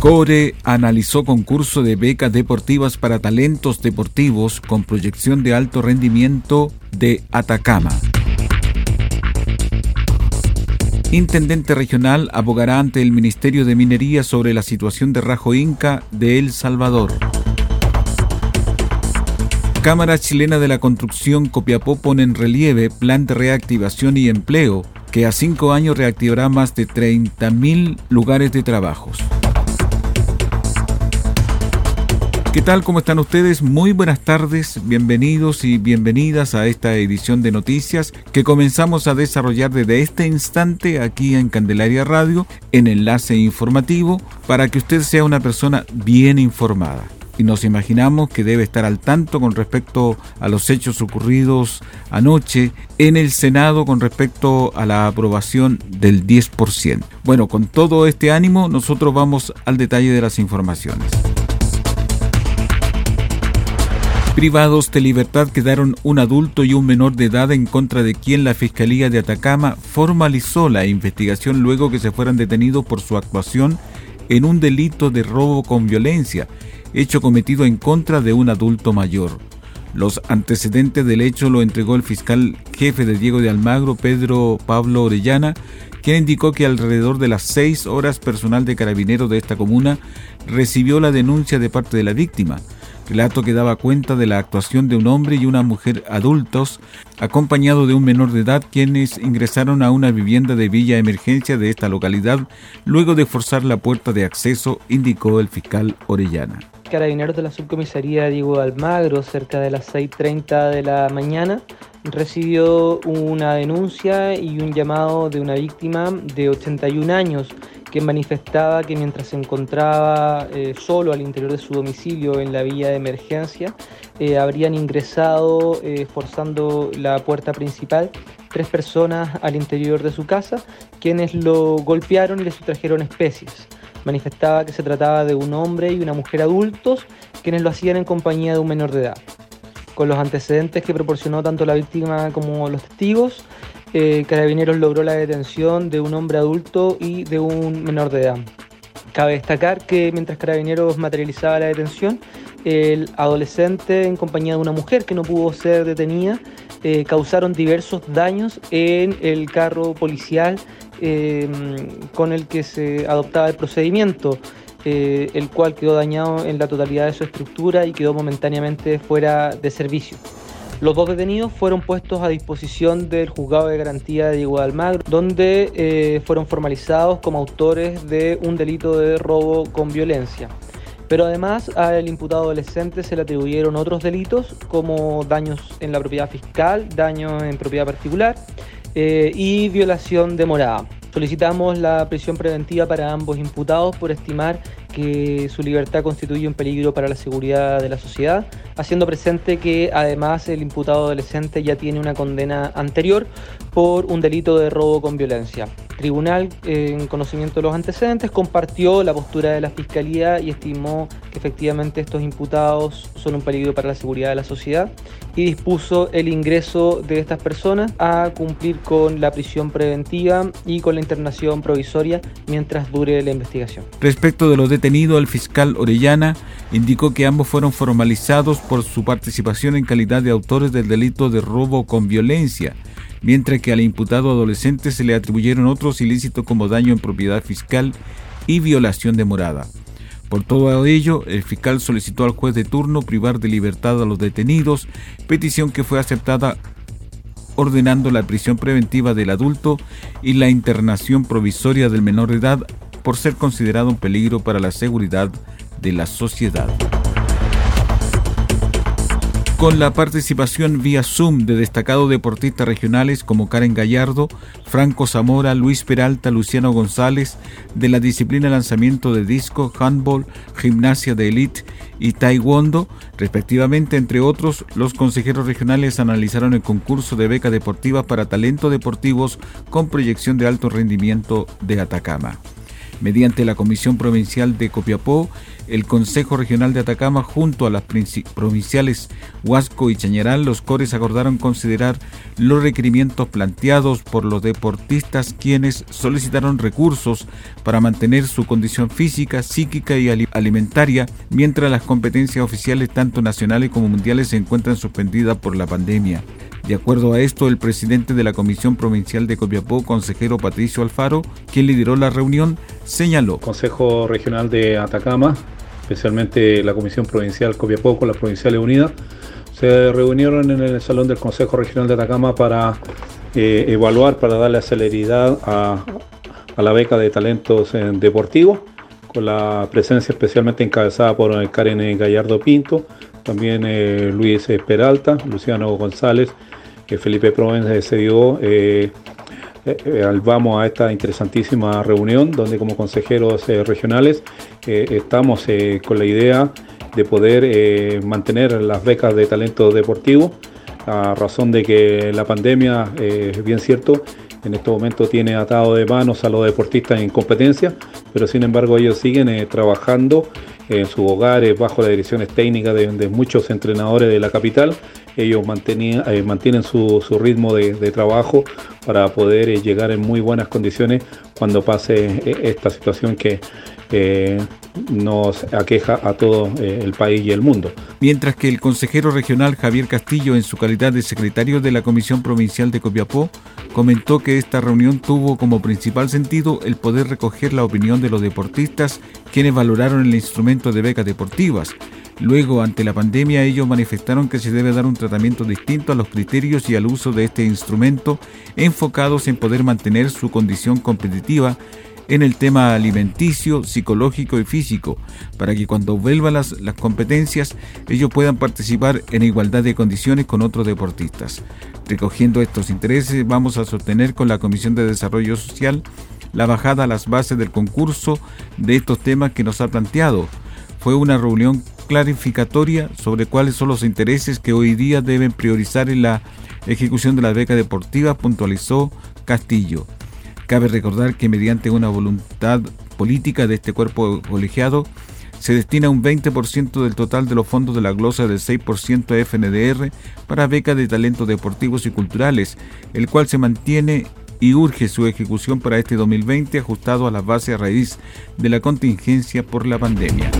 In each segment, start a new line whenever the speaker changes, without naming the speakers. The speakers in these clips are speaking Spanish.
CORE analizó concurso de becas deportivas para talentos deportivos con proyección de alto rendimiento de Atacama. Intendente regional abogará ante el Ministerio de Minería sobre la situación de Rajo Inca de El Salvador. Cámara Chilena de la Construcción Copiapó pone en relieve plan de reactivación y empleo que a cinco años reactivará más de 30.000 lugares de trabajos. ¿Qué tal? ¿Cómo están ustedes? Muy buenas tardes, bienvenidos y bienvenidas a esta edición de noticias que comenzamos a desarrollar desde este instante aquí en Candelaria Radio en enlace informativo para que usted sea una persona bien informada. Y nos imaginamos que debe estar al tanto con respecto a los hechos ocurridos anoche en el Senado con respecto a la aprobación del 10%. Bueno, con todo este ánimo nosotros vamos al detalle de las informaciones. Privados de libertad quedaron un adulto y un menor de edad en contra de quien la Fiscalía de Atacama formalizó la investigación luego que se fueran detenidos por su actuación en un delito de robo con violencia, hecho cometido en contra de un adulto mayor. Los antecedentes del hecho lo entregó el fiscal jefe de Diego de Almagro, Pedro Pablo Orellana, quien indicó que alrededor de las seis horas personal de carabineros de esta comuna recibió la denuncia de parte de la víctima relato que daba cuenta de la actuación de un hombre y una mujer adultos, acompañado de un menor de edad, quienes ingresaron a una vivienda de villa emergencia de esta localidad luego de forzar la puerta de acceso, indicó el fiscal Orellana.
Carabineros de la subcomisaría Diego Almagro, cerca de las 6.30 de la mañana, recibió una denuncia y un llamado de una víctima de 81 años que manifestaba que mientras se encontraba eh, solo al interior de su domicilio en la vía de emergencia, eh, habrían ingresado eh, forzando la puerta principal tres personas al interior de su casa, quienes lo golpearon y le sustrajeron especies. Manifestaba que se trataba de un hombre y una mujer adultos, quienes lo hacían en compañía de un menor de edad. Con los antecedentes que proporcionó tanto la víctima como los testigos, eh, Carabineros logró la detención de un hombre adulto y de un menor de edad. Cabe destacar que mientras Carabineros materializaba la detención, el adolescente en compañía de una mujer que no pudo ser detenida eh, causaron diversos daños en el carro policial eh, con el que se adoptaba el procedimiento. el cual quedó dañado en la totalidad de su estructura y quedó momentáneamente fuera de servicio. Los dos detenidos fueron puestos a disposición del juzgado de garantía de Diego Almagro, donde eh, fueron formalizados como autores de un delito de robo con violencia. Pero además al imputado adolescente se le atribuyeron otros delitos como daños en la propiedad fiscal, daños en propiedad particular eh, y violación de morada. Solicitamos la prisión preventiva para ambos imputados por estimar que su libertad constituye un peligro para la seguridad de la sociedad, haciendo presente que además el imputado adolescente ya tiene una condena anterior por un delito de robo con violencia. tribunal, en conocimiento de los antecedentes, compartió la postura de la Fiscalía y estimó que efectivamente estos imputados son un peligro para la seguridad de la sociedad y dispuso el ingreso de estas personas a cumplir con la prisión preventiva y con la internación provisoria mientras dure la investigación.
Respecto de los detenidos, el fiscal Orellana indicó que ambos fueron formalizados por su participación en calidad de autores del delito de robo con violencia, mientras que al imputado adolescente se le atribuyeron otros ilícitos como daño en propiedad fiscal y violación de morada. Por todo ello, el fiscal solicitó al juez de turno privar de libertad a los detenidos, petición que fue aceptada ordenando la prisión preventiva del adulto y la internación provisoria del menor de edad por ser considerado un peligro para la seguridad de la sociedad con la participación vía Zoom de destacados deportistas regionales como Karen Gallardo, Franco Zamora, Luis Peralta, Luciano González, de la disciplina lanzamiento de disco, handball, gimnasia de elite y taekwondo, respectivamente, entre otros, los consejeros regionales analizaron el concurso de beca deportiva para talentos deportivos con proyección de alto rendimiento de Atacama. Mediante la Comisión Provincial de Copiapó, el Consejo Regional de Atacama junto a las provinciales Huasco y Chañaral, los cores acordaron considerar los requerimientos planteados por los deportistas quienes solicitaron recursos para mantener su condición física, psíquica y alimentaria, mientras las competencias oficiales tanto nacionales como mundiales se encuentran suspendidas por la pandemia. De acuerdo a esto, el presidente de la Comisión Provincial de Copiapó, consejero Patricio Alfaro, quien lideró la reunión, señaló.
Consejo Regional de Atacama, especialmente la Comisión Provincial Copiapó con las Provinciales Unidas, se reunieron en el Salón del Consejo Regional de Atacama para eh, evaluar, para darle celeridad a, la beca de talentos deportivos, con la presencia especialmente encabezada por Karen Gallardo Pinto, también eh, Luis Peralta, Luciano González Felipe Provence se dio eh, eh, vamos a esta interesantísima reunión donde como consejeros eh, regionales estamos con la idea de poder mantener las becas de talento deportivo a razón de que la pandemia, bien cierto, en este momento tiene atado de manos a los deportistas en competencia, pero sin embargo ellos siguen trabajando en sus hogares bajo las direcciones técnicas de, muchos entrenadores de la capital. Ellos eh, mantienen su, ritmo de, trabajo para poder eh, llegar en muy buenas condiciones cuando pase eh, esta situación que nos aqueja a todo el país y el mundo.
Mientras que el consejero regional Javier Castillo, en su calidad de secretario de la Comisión Provincial de Copiapó, comentó que esta reunión tuvo como principal sentido el poder recoger la opinión de los deportistas quienes valoraron el instrumento de becas deportivas Luego, ante la pandemia, ellos manifestaron que se debe dar un tratamiento distinto a los criterios y al uso de este instrumento, enfocados en poder mantener su condición competitiva en el tema alimenticio, psicológico y físico, para que cuando vuelvan las, las competencias ellos puedan participar en igualdad de condiciones con otros deportistas. Recogiendo estos intereses, vamos a sostener con la Comisión de Desarrollo Social la bajada a las bases del concurso de estos temas que nos ha planteado. Fue una reunión clarificatoria sobre cuáles son los intereses que hoy día deben priorizar en la ejecución de la beca deportiva, puntualizó Castillo. Cabe recordar que mediante una voluntad política de este cuerpo colegiado, se destina un 20% del total de los fondos de la glosa del 6% FNDR para becas de talentos deportivos y culturales, el cual se mantiene y urge su ejecución para este 2020 ajustado a la base a raíz de la contingencia por la pandemia.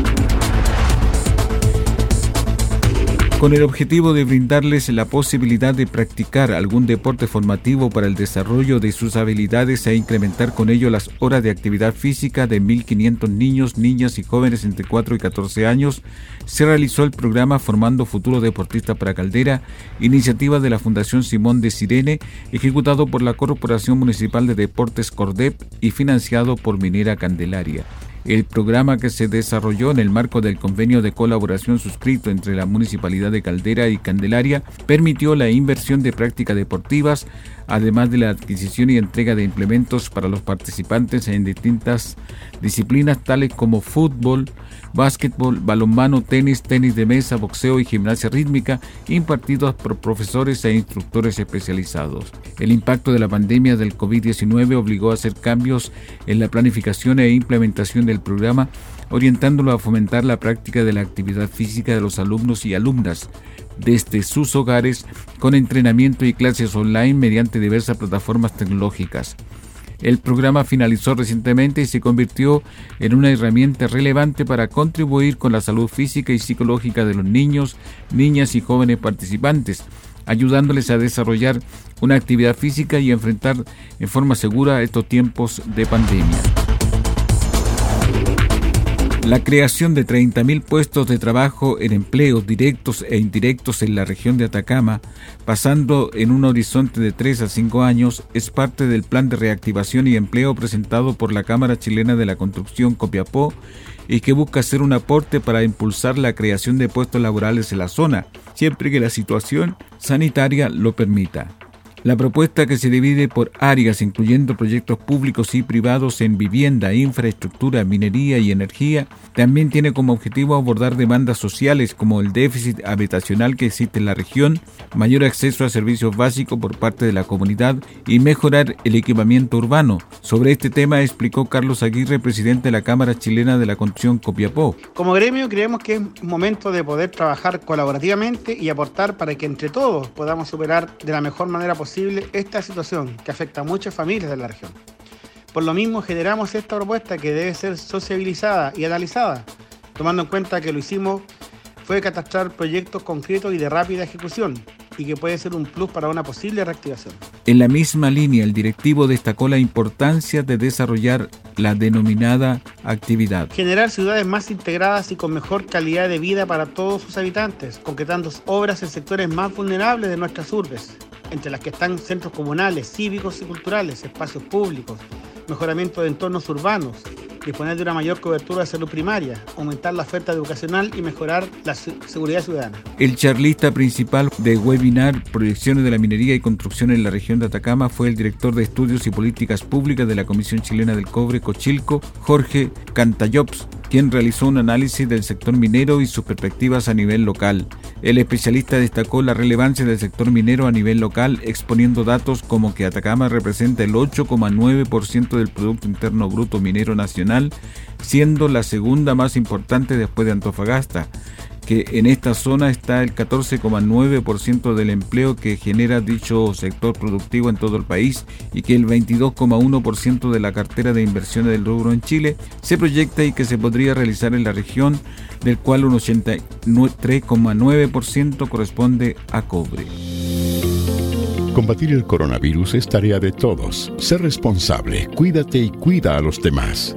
Con el objetivo de brindarles la posibilidad de practicar algún deporte formativo para el desarrollo de sus habilidades e incrementar con ello las horas de actividad física de 1.500 niños, niñas y jóvenes entre 4 y 14 años, se realizó el programa Formando Futuro Deportista para Caldera, iniciativa de la Fundación Simón de Sirene, ejecutado por la Corporación Municipal de Deportes Cordep y financiado por Minera Candelaria. El programa que se desarrolló en el marco del convenio de colaboración suscrito entre la Municipalidad de Caldera y Candelaria permitió la inversión de prácticas deportivas, además de la adquisición y entrega de implementos para los participantes en distintas disciplinas tales como fútbol, básquetbol, balonmano, tenis, tenis de mesa, boxeo y gimnasia rítmica, impartidos por profesores e instructores especializados. El impacto de la pandemia del COVID-19 obligó a hacer cambios en la planificación e implementación del programa, orientándolo a fomentar la práctica de la actividad física de los alumnos y alumnas desde sus hogares con entrenamiento y clases online mediante diversas plataformas tecnológicas. El programa finalizó recientemente y se convirtió en una herramienta relevante para contribuir con la salud física y psicológica de los niños, niñas y jóvenes participantes, ayudándoles a desarrollar una actividad física y enfrentar en forma segura estos tiempos de pandemia. La creación de 30.000 puestos de trabajo en empleos directos e indirectos en la región de Atacama, pasando en un horizonte de 3 a 5 años, es parte del plan de reactivación y empleo presentado por la Cámara Chilena de la Construcción Copiapó y que busca hacer un aporte para impulsar la creación de puestos laborales en la zona, siempre que la situación sanitaria lo permita. La propuesta que se divide por áreas, incluyendo proyectos públicos y privados en vivienda, infraestructura, minería y energía, también tiene como objetivo abordar demandas sociales como el déficit habitacional que existe en la región, mayor acceso a servicios básicos por parte de la comunidad y mejorar el equipamiento urbano. Sobre este tema explicó Carlos Aguirre, presidente de la Cámara Chilena de la Construcción Copiapó.
Como gremio creemos que es momento de poder trabajar colaborativamente y aportar para que entre todos podamos superar de la mejor manera posible esta situación que afecta a muchas familias de la región. Por lo mismo generamos esta propuesta que debe ser sociabilizada y analizada, tomando en cuenta que lo hicimos fue catastrar proyectos concretos y de rápida ejecución, y que puede ser un plus para una posible reactivación.
En la misma línea, el directivo destacó la importancia de desarrollar la denominada actividad.
Generar ciudades más integradas y con mejor calidad de vida para todos sus habitantes, concretando obras en sectores más vulnerables de nuestras urbes, entre las que están centros comunales, cívicos y culturales, espacios públicos, mejoramiento de entornos urbanos, disponer de una mayor cobertura de salud primaria, aumentar la oferta educacional y mejorar la seguridad ciudadana.
El charlista principal de webinar Proyecciones de la Minería y Construcción en la región de Atacama fue el director de Estudios y Políticas Públicas de la Comisión Chilena del Cobre, Cochilco, Jorge Cantayops, quien realizó un análisis del sector minero y sus perspectivas a nivel local. El especialista destacó la relevancia del sector minero a nivel local, exponiendo datos como que Atacama representa el 8,9% del Producto Interno Bruto Minero Nacional, siendo la segunda más importante después de Antofagasta que en esta zona está el 14,9% del empleo que genera dicho sector productivo en todo el país y que el 22,1% de la cartera de inversiones del rubro en Chile se proyecta y que se podría realizar en la región, del cual un 83,9% corresponde a cobre.
Combatir el coronavirus es tarea de todos. Sé responsable, cuídate y cuida a los demás.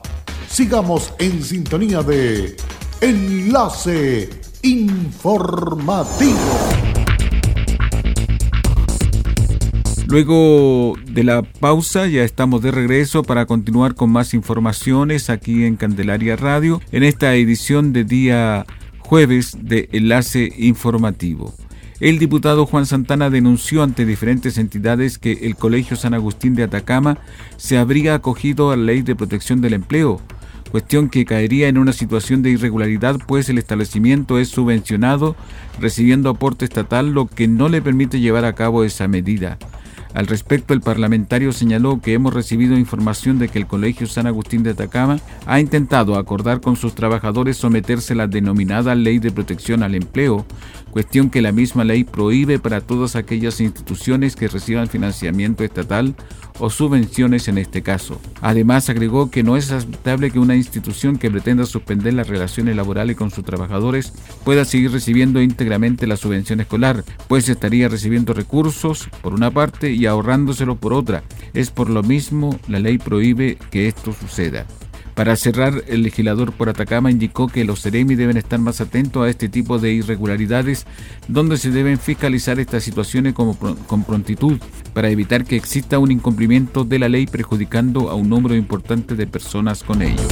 Sigamos en sintonía de Enlace Informativo.
Luego de la pausa ya estamos de regreso para continuar con más informaciones aquí en Candelaria Radio en esta edición de día jueves de Enlace Informativo. El diputado Juan Santana denunció ante diferentes entidades que el Colegio San Agustín de Atacama se habría acogido a la Ley de Protección del Empleo, cuestión que caería en una situación de irregularidad pues el establecimiento es subvencionado recibiendo aporte estatal lo que no le permite llevar a cabo esa medida. Al respecto, el parlamentario señaló que hemos recibido información de que el Colegio San Agustín de Atacama ha intentado acordar con sus trabajadores someterse a la denominada Ley de Protección al Empleo, cuestión que la misma ley prohíbe para todas aquellas instituciones que reciban financiamiento estatal o subvenciones en este caso. Además, agregó que no es aceptable que una institución que pretenda suspender las relaciones laborales con sus trabajadores pueda seguir recibiendo íntegramente la subvención escolar, pues estaría recibiendo recursos por una parte y ahorrándoselo por otra. Es por lo mismo la ley prohíbe que esto suceda. Para cerrar, el legislador por Atacama indicó que los Ceremi deben estar más atentos a este tipo de irregularidades, donde se deben fiscalizar estas situaciones con prontitud para evitar que exista un incumplimiento de la ley perjudicando a un número importante de personas con ello.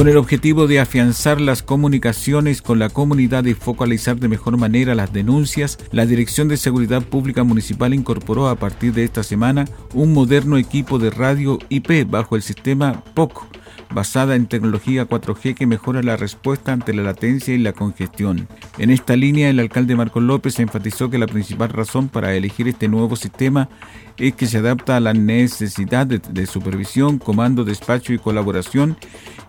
Con el objetivo de afianzar las comunicaciones con la comunidad y focalizar de mejor manera las denuncias, la Dirección de Seguridad Pública Municipal incorporó a partir de esta semana un moderno equipo de radio IP bajo el sistema POC, basada en tecnología 4G que mejora la respuesta ante la latencia y la congestión. En esta línea, el alcalde Marcos López enfatizó que la principal razón para elegir este nuevo sistema es que se adapta a la necesidad de, de supervisión, comando, despacho y colaboración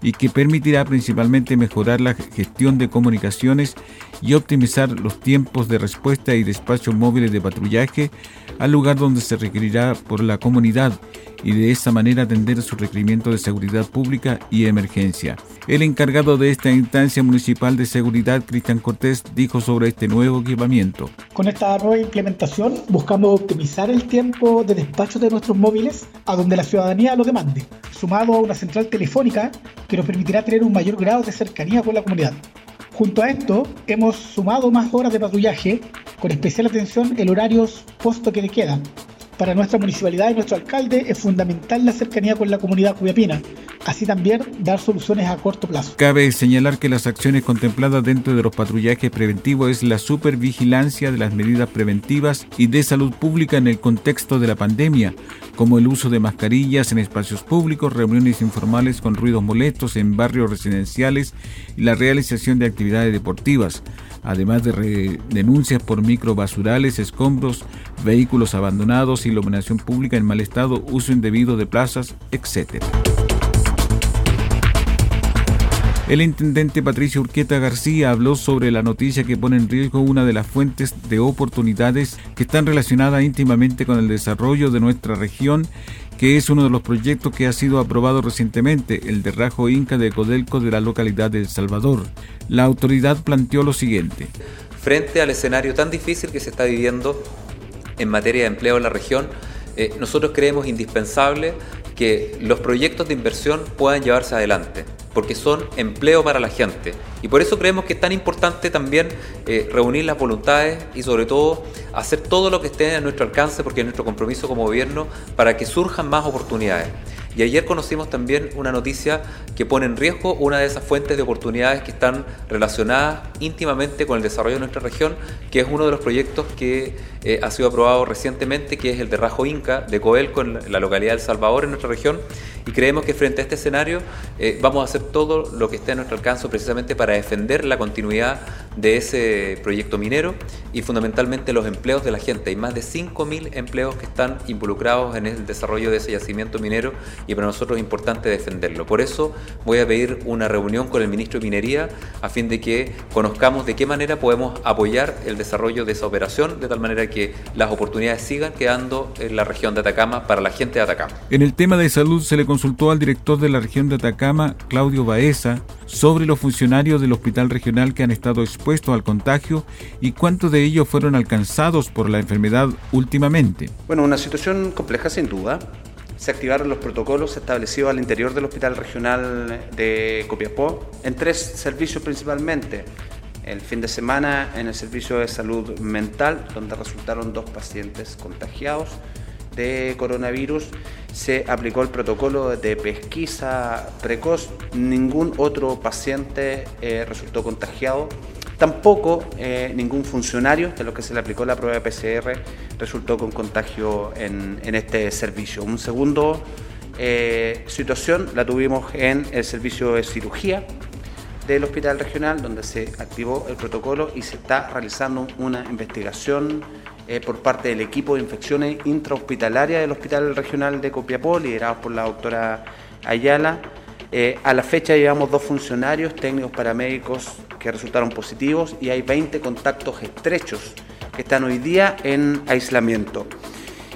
y que permitirá principalmente mejorar la gestión de comunicaciones y optimizar los tiempos de respuesta y despacho móviles de patrullaje al lugar donde se requerirá por la comunidad y de esta manera atender su requerimiento de seguridad pública y emergencia. El encargado de esta instancia municipal de seguridad, Cristian Cortés, dijo sobre este nuevo equipamiento.
Con esta nueva implementación buscamos optimizar el tiempo de despacho de nuestros móviles a donde la ciudadanía lo demande, sumado a una central telefónica que nos permitirá tener un mayor grado de cercanía con la comunidad. Junto a esto, hemos sumado más horas de patrullaje, con especial atención en horarios posto que le quedan, para nuestra municipalidad y nuestro alcalde es fundamental la cercanía con la comunidad cubiapina, así también dar soluciones a corto plazo.
Cabe señalar que las acciones contempladas dentro de los patrullajes preventivos es la supervigilancia de las medidas preventivas y de salud pública en el contexto de la pandemia, como el uso de mascarillas en espacios públicos, reuniones informales con ruidos molestos en barrios residenciales y la realización de actividades deportivas además de denuncias por microbasurales, escombros, vehículos abandonados, iluminación pública en mal estado, uso indebido de plazas, etc. El intendente Patricio Urqueta García habló sobre la noticia que pone en riesgo una de las fuentes de oportunidades que están relacionadas íntimamente con el desarrollo de nuestra región que es uno de los proyectos que ha sido aprobado recientemente, el derrajo Inca de Codelco de la localidad de El Salvador. La autoridad planteó lo siguiente.
Frente al escenario tan difícil que se está viviendo en materia de empleo en la región, eh, nosotros creemos indispensable que los proyectos de inversión puedan llevarse adelante porque son empleo para la gente. Y por eso creemos que es tan importante también eh, reunir las voluntades y sobre todo hacer todo lo que esté a nuestro alcance, porque es nuestro compromiso como gobierno, para que surjan más oportunidades. Y ayer conocimos también una noticia que pone en riesgo una de esas fuentes de oportunidades que están relacionadas íntimamente con el desarrollo de nuestra región, que es uno de los proyectos que eh, ha sido aprobado recientemente, que es el de Rajo Inca de Coelco en la localidad de El Salvador, en nuestra región. Y creemos que frente a este escenario eh, vamos a hacer todo lo que esté a nuestro alcance precisamente para defender la continuidad de ese proyecto minero y fundamentalmente los empleos de la gente. Hay más de 5.000 empleos que están involucrados en el desarrollo de ese yacimiento minero y para nosotros es importante defenderlo. Por eso voy a pedir una reunión con el ministro de Minería a fin de que conozcamos de qué manera podemos apoyar el desarrollo de esa operación, de tal manera que las oportunidades sigan quedando en la región de Atacama para la gente de Atacama.
En el tema de salud se le consultó al director de la región de Atacama, Claudio Baeza, sobre los funcionarios del hospital regional que han estado expuestos al contagio y cuántos de ellos fueron alcanzados por la enfermedad últimamente.
Bueno, una situación compleja sin duda se activaron los protocolos establecidos al interior del Hospital Regional de Copiapó en tres servicios principalmente. El fin de semana en el servicio de salud mental, donde resultaron dos pacientes contagiados de coronavirus, se aplicó el protocolo de pesquisa precoz. Ningún otro paciente eh, resultó contagiado Tampoco eh, ningún funcionario de los que se le aplicó la prueba de PCR resultó con contagio en, este servicio. Un segundo eh, situación la tuvimos en el servicio de cirugía del Hospital Regional, donde se activó el protocolo y se está realizando una investigación eh, por parte del equipo de infecciones intrahospitalarias del Hospital Regional de Copiapó, liderado por la doctora Ayala. a la fecha llevamos dos funcionarios, técnicos paramédicos que resultaron positivos y hay 20 contactos estrechos que están hoy día en aislamiento.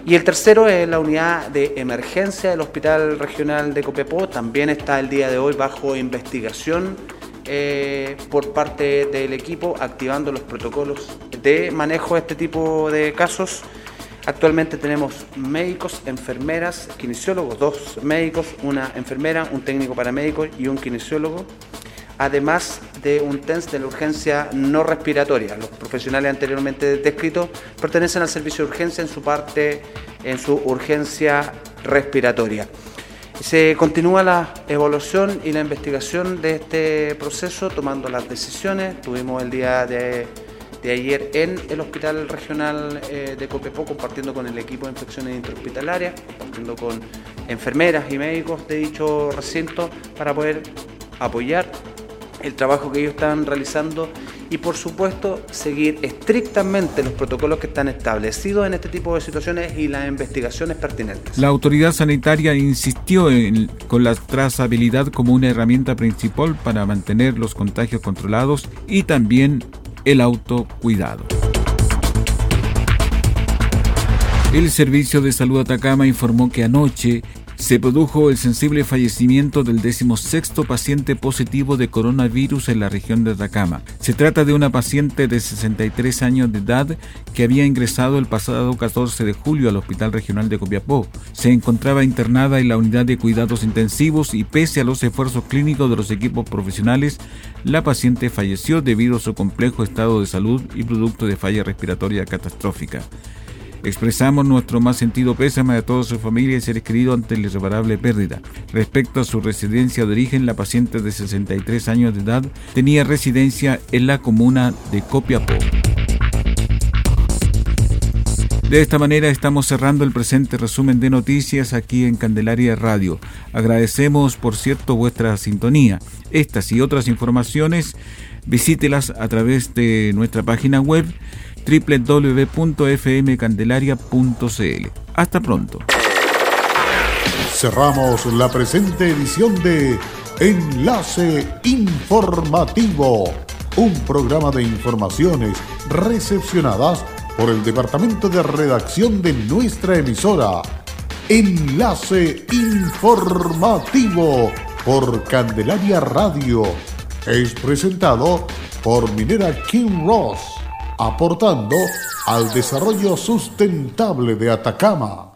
Y el tercero es la unidad de emergencia del Hospital Regional de Copiapó, también está el día de hoy bajo investigación eh, por parte del equipo, activando los protocolos de manejo de este tipo de casos. Actualmente tenemos médicos, enfermeras, kinesiólogos, dos médicos, una enfermera, un técnico paramédico y un kinesiólogo, además de un TENS de la urgencia no respiratoria. Los profesionales anteriormente descritos pertenecen al servicio de urgencia en su parte, en su urgencia respiratoria. Se continúa la evaluación y la investigación de este proceso, tomando las decisiones. Tuvimos el día de, ayer en el Hospital Regional eh, de Copiapó, compartiendo con el equipo de infecciones interhospitalarias, compartiendo con enfermeras y médicos de dicho recinto para poder apoyar el trabajo que ellos están realizando y por supuesto seguir estrictamente los protocolos que están establecidos en este tipo de situaciones y las investigaciones pertinentes.
La autoridad sanitaria insistió en, con la trazabilidad como una herramienta principal para mantener los contagios controlados y también el autocuidado. El Servicio de Salud Atacama informó que anoche se produjo el sensible fallecimiento del decimosexto paciente positivo de coronavirus en la región de Atacama. Se trata de una paciente de 63 años de edad que había ingresado el pasado 14 de julio al Hospital Regional de Copiapó. Se encontraba internada en la unidad de cuidados intensivos y pese a los esfuerzos clínicos de los equipos profesionales, la paciente falleció debido a su complejo estado de salud y producto de falla respiratoria catastrófica. Expresamos nuestro más sentido pésame a toda su familia y seres queridos ante la irreparable pérdida. Respecto a su residencia de origen, la paciente de 63 años de edad tenía residencia en la comuna de Copiapó. De esta manera estamos cerrando el presente resumen de noticias aquí en Candelaria Radio. Agradecemos, por cierto, vuestra sintonía. Estas y otras informaciones visítelas a través de nuestra página web www.fmcandelaria.cl. Hasta pronto.
Cerramos la presente edición de Enlace Informativo, un programa de informaciones recepcionadas por el Departamento de Redacción de nuestra emisora. Enlace Informativo por Candelaria Radio. Es presentado por Minera Kim Ross aportando al desarrollo sustentable de Atacama.